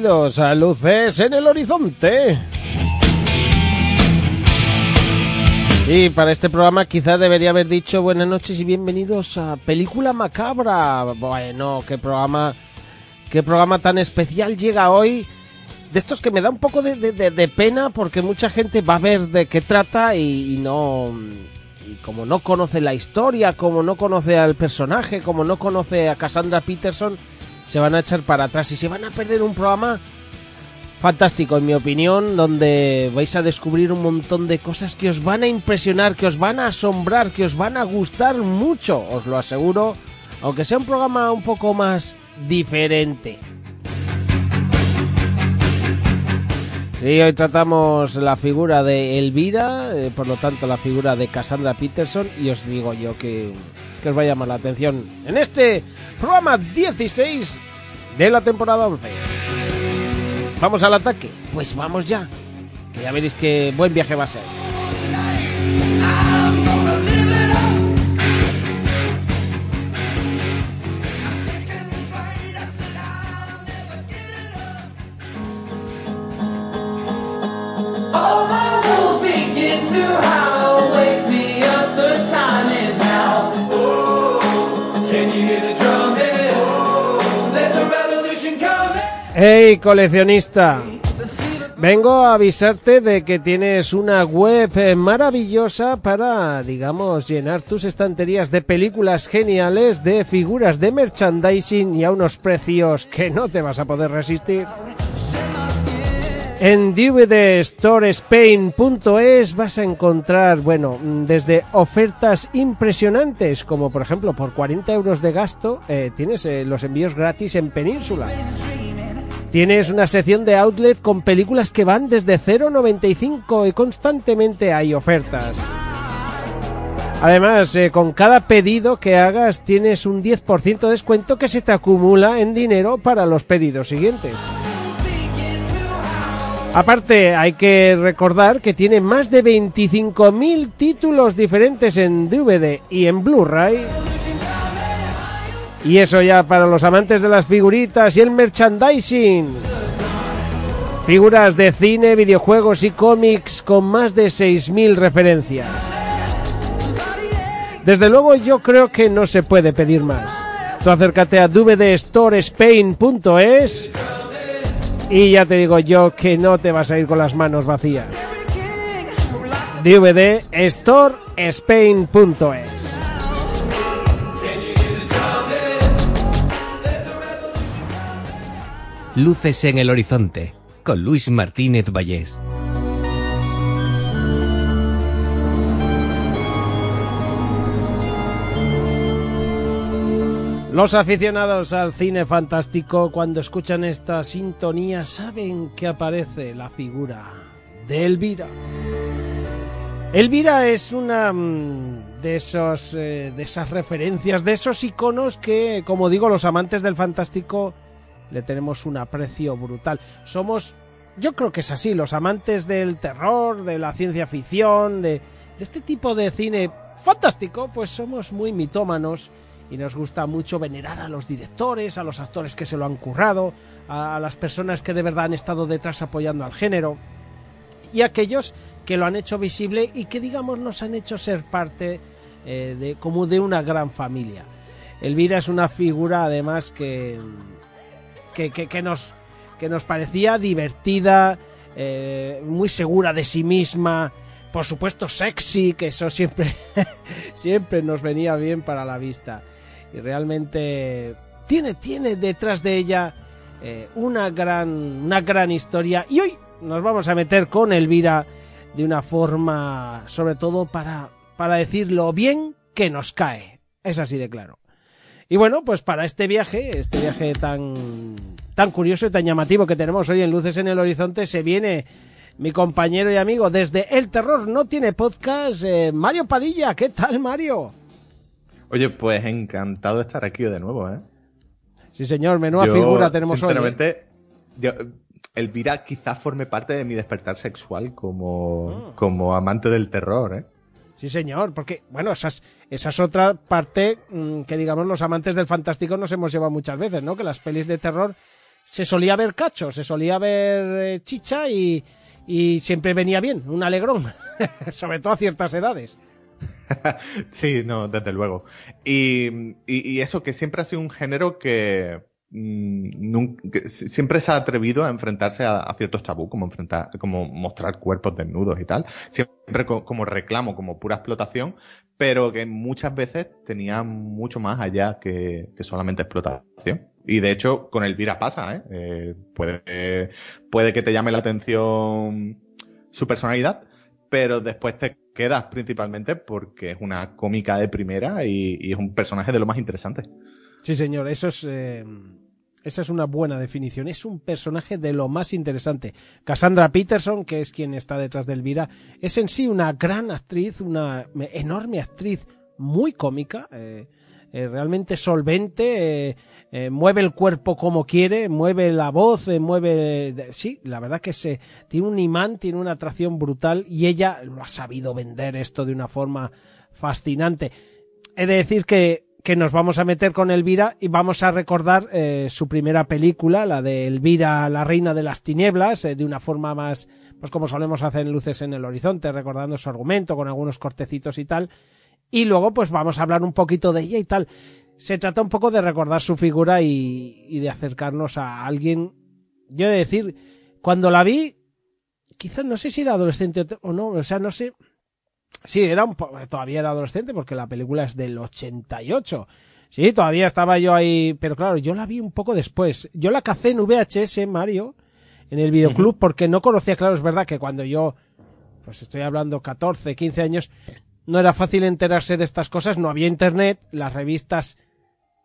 Bienvenidos a Luces en el Horizonte. Y para este programa quizás debería haber dicho buenas noches y bienvenidos a Película Macabra. Bueno, qué programa, qué programa tan especial llega hoy. De estos que me da un poco de, de- pena porque mucha gente va a ver de qué trata y, y no... Y como no conoce la historia, como no conoce al personaje, como no conoce a Cassandra Peterson, se van a echar para atrás y se van a perder un programa fantástico, en mi opinión, donde vais a descubrir un montón de cosas que os van a impresionar, que os van a asombrar, que os van a gustar mucho, os lo aseguro, aunque sea un programa un poco más diferente. Sí, hoy tratamos la figura de Elvira, eh, por lo tanto la figura de Cassandra Peterson, y os digo yo que, que os va a llamar la atención en este programa 16 de la temporada 11. ¿Vamos al ataque? Pues vamos ya. Que ya veréis qué buen viaje va a ser. ¡Hey, coleccionista! Vengo a avisarte de que tienes una web eh, maravillosa para, digamos, llenar tus estanterías de películas geniales, de figuras de merchandising y a unos precios que no te vas a poder resistir. En dvdstorespain.es vas a encontrar, bueno, desde ofertas impresionantes, como por ejemplo por 40 euros de gasto eh, tienes eh, los envíos gratis en Península. Tienes una sección de outlet con películas que van desde 0,95 y constantemente hay ofertas. Además, eh, con cada pedido que hagas tienes un 10% de descuento que se te acumula en dinero para los pedidos siguientes. Aparte, hay que recordar que tiene más de 25.000 títulos diferentes en DVD y en Blu-ray. Y eso ya para los amantes de las figuritas y el merchandising. Figuras de cine, videojuegos y cómics con más de 6.000 referencias. Desde luego yo creo que no se puede pedir más. Tú acércate a dvdstorespain.es y ya te digo yo que no te vas a ir con las manos vacías. dvdstorespain.es Luces en el horizonte con Luis Martínez Vallés. Los aficionados al cine fantástico cuando escuchan esta sintonía saben que aparece la figura de Elvira. Elvira es una mm, de esos eh, de esas referencias, de esos iconos que, como digo, los amantes del fantástico le tenemos un aprecio brutal. Somos, yo creo que es así, los amantes del terror, de la ciencia ficción, de, de este tipo de cine fantástico, pues somos muy mitómanos y nos gusta mucho venerar a los directores, a los actores que se lo han currado, a, las personas que de verdad han estado detrás apoyando al género y aquellos que lo han hecho visible y que digamos nos han hecho ser parte eh, de como de una gran familia. Elvira es una figura además que que, nos que nos parecía divertida, eh, muy segura de sí misma, por supuesto sexy, que eso siempre siempre nos venía bien para la vista. Y realmente tiene tiene detrás de ella eh, una gran una gran historia. Y hoy nos vamos a meter con Elvira de una forma sobre todo para para decir lo bien que nos cae. Es así de claro y bueno pues para este viaje este viaje tan tan curioso y tan llamativo que tenemos hoy en Luces en el Horizonte se viene mi compañero y amigo desde El Terror no tiene podcast eh, Mario Padilla ¿qué tal Mario? Oye, pues encantado de estar aquí de nuevo, ¿eh? Sí señor menuda Yo, figura tenemos hoy ¿eh? sinceramente, yo- Elvira quizás forme parte de mi despertar sexual como, Ah. como amante del terror, ¿eh? Sí, señor, porque, bueno, esa es, esa es otra parte mm, que, digamos, los amantes del fantástico nos hemos llevado muchas veces, ¿no? Que las pelis de terror se solía ver cacho, se solía ver eh, chicha y, y siempre venía bien, un alegrón, sobre todo a ciertas edades. Sí, no, desde luego. Y, y- y eso que siempre ha sido un género que, mm, siempre se ha atrevido a enfrentarse a, ciertos tabú, como enfrentar, como mostrar cuerpos desnudos y tal, siempre co- como reclamo, como pura explotación, pero que muchas veces tenía mucho más allá que, que solamente explotación. Y de hecho, con Elvira pasa, ¿eh? Eh, puede, puede que te llame la atención su personalidad, pero después te quedas principalmente porque es una cómica de primera y es un personaje de lo más interesante. Sí, señor, eso es, eh, esa es una buena definición. Es un personaje de lo más interesante. Cassandra Peterson, que es quien está detrás de Elvira, es en sí una gran actriz, una enorme actriz, muy cómica, eh, eh, realmente solvente, mueve el cuerpo como quiere, mueve la voz, mueve... Sí, la verdad que se tiene un imán, tiene una atracción brutal y ella lo ha sabido vender esto de una forma fascinante. He de decir que, que nos vamos a meter con Elvira y vamos a recordar eh, su primera película, la de Elvira, la reina de las tinieblas, eh, de una forma más, pues como solemos hacer en Luces en el Horizonte, recordando su argumento con algunos cortecitos y tal. Y luego, pues vamos a hablar un poquito de ella y tal. Se trata un poco de recordar su figura y, y de acercarnos a alguien. Yo he de decir, cuando la vi, quizás no sé si era adolescente o no, o sea, no sé. Sí, era un po- todavía era adolescente porque la película es del 88. Sí, todavía estaba yo ahí, pero claro, yo la vi un poco después. Yo la cacé en VHS, Mario, en el videoclub, porque no conocía, claro, es verdad que cuando yo, pues estoy hablando 14, 15 años, no era fácil enterarse de estas cosas, no había internet, las revistas,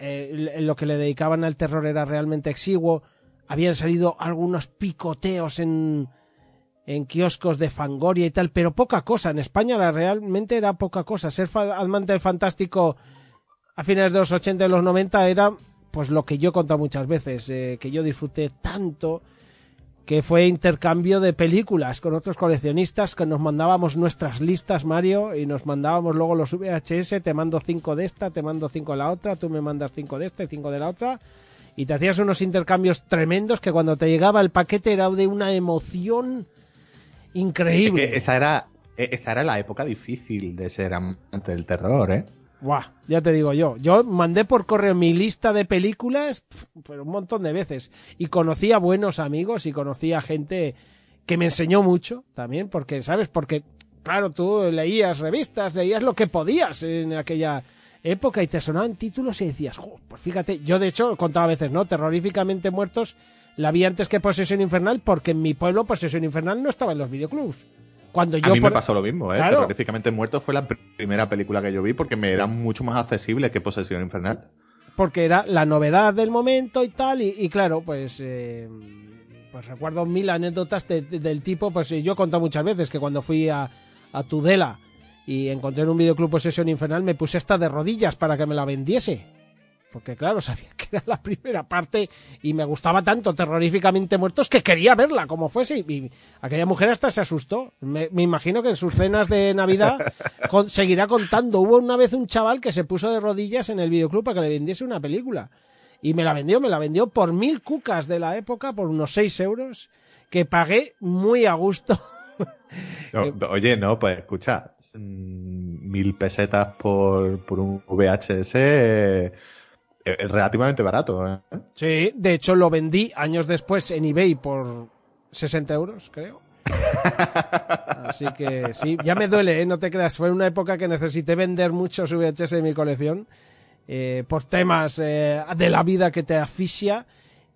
eh, lo que le dedicaban al terror era realmente exiguo, habían salido algunos picoteos en, en kioscos de Fangoria y tal, pero poca cosa. En España la realmente era poca cosa. Ser amante del fantástico a finales de los 80 y los 90 era pues lo que yo he contado muchas veces, eh, que yo disfruté tanto que fue intercambio de películas con otros coleccionistas que nos mandábamos nuestras listas, Mario, y nos mandábamos luego los VHS, te mando cinco de esta, te mando cinco de la otra, tú me mandas cinco de esta y cinco de la otra, y te hacías unos intercambios tremendos que cuando te llegaba el paquete era de una emoción Es increíble. que esa era, e- esa era la época difícil de ser amante del terror, ¿eh? Buah, ya te digo yo. Yo mandé por correo mi lista de películas, pero un montón de veces. Y conocí a buenos amigos y conocí a gente que me enseñó mucho también, porque, ¿sabes? Porque, claro, tú leías revistas, leías lo que podías en aquella época y te sonaban títulos y decías, "Jo, pues fíjate, yo de hecho contaba a veces, ¿no? Terroríficamente muertos, la vi antes que Posesión Infernal, porque en mi pueblo Posesión Infernal no estaba en los videoclubs. Cuando yo a mí por- me pasó lo mismo, ¿eh? Claro. Terroríficamente Muerto fue la pr- primera película que yo vi porque me era mucho más accesible que Posesión Infernal. porque era la novedad del momento y tal, y, y claro, pues, eh, pues recuerdo mil anécdotas de- de- del tipo, pues yo he contado muchas veces que cuando fui a, a Tudela y encontré en un videoclub Posesión Infernal me puse hasta de rodillas para que me la vendiese. Porque claro, sabía era la primera parte y me gustaba tanto terroríficamente muertos que quería verla como fuese. Y aquella mujer hasta se asustó. Me, me imagino que en sus cenas de Navidad con- seguirá contando. Hubo una vez un chaval que se puso de rodillas en el videoclub para que le vendiese una película. Y me la vendió, me la vendió por mil cucas de la época, por unos seis euros, que pagué muy a gusto. No, oye, no, pues escucha, mm, mil pesetas por, por un VHS eh, es relativamente barato. ¿eh? Sí, de hecho lo vendí años después en eBay por 60 euros, creo. Así que sí, ya me duele, ¿eh? no te creas. Fue una época que necesité vender muchos VHS de mi colección eh, por temas eh, de la vida que te asfixia.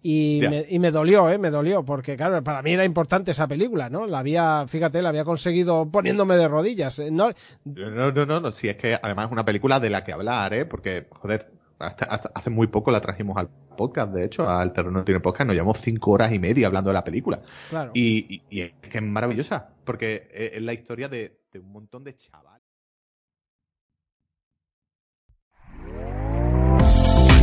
Y me, y me dolió, ¿eh? Me dolió, porque claro, para mí era importante esa película, ¿no? La había, fíjate, la había conseguido poniéndome de rodillas. ¿eh? No, No, no, no, no, si es que además es una película de la que hablar, ¿eh? Porque, joder, hasta- hasta- hace muy poco la trajimos al podcast, de hecho, al Terror No Tiene Podcast, nos llevamos cinco horas y media hablando de la película. claro. Y, y- y es que es maravillosa, porque es es la historia de, de un montón de chavales.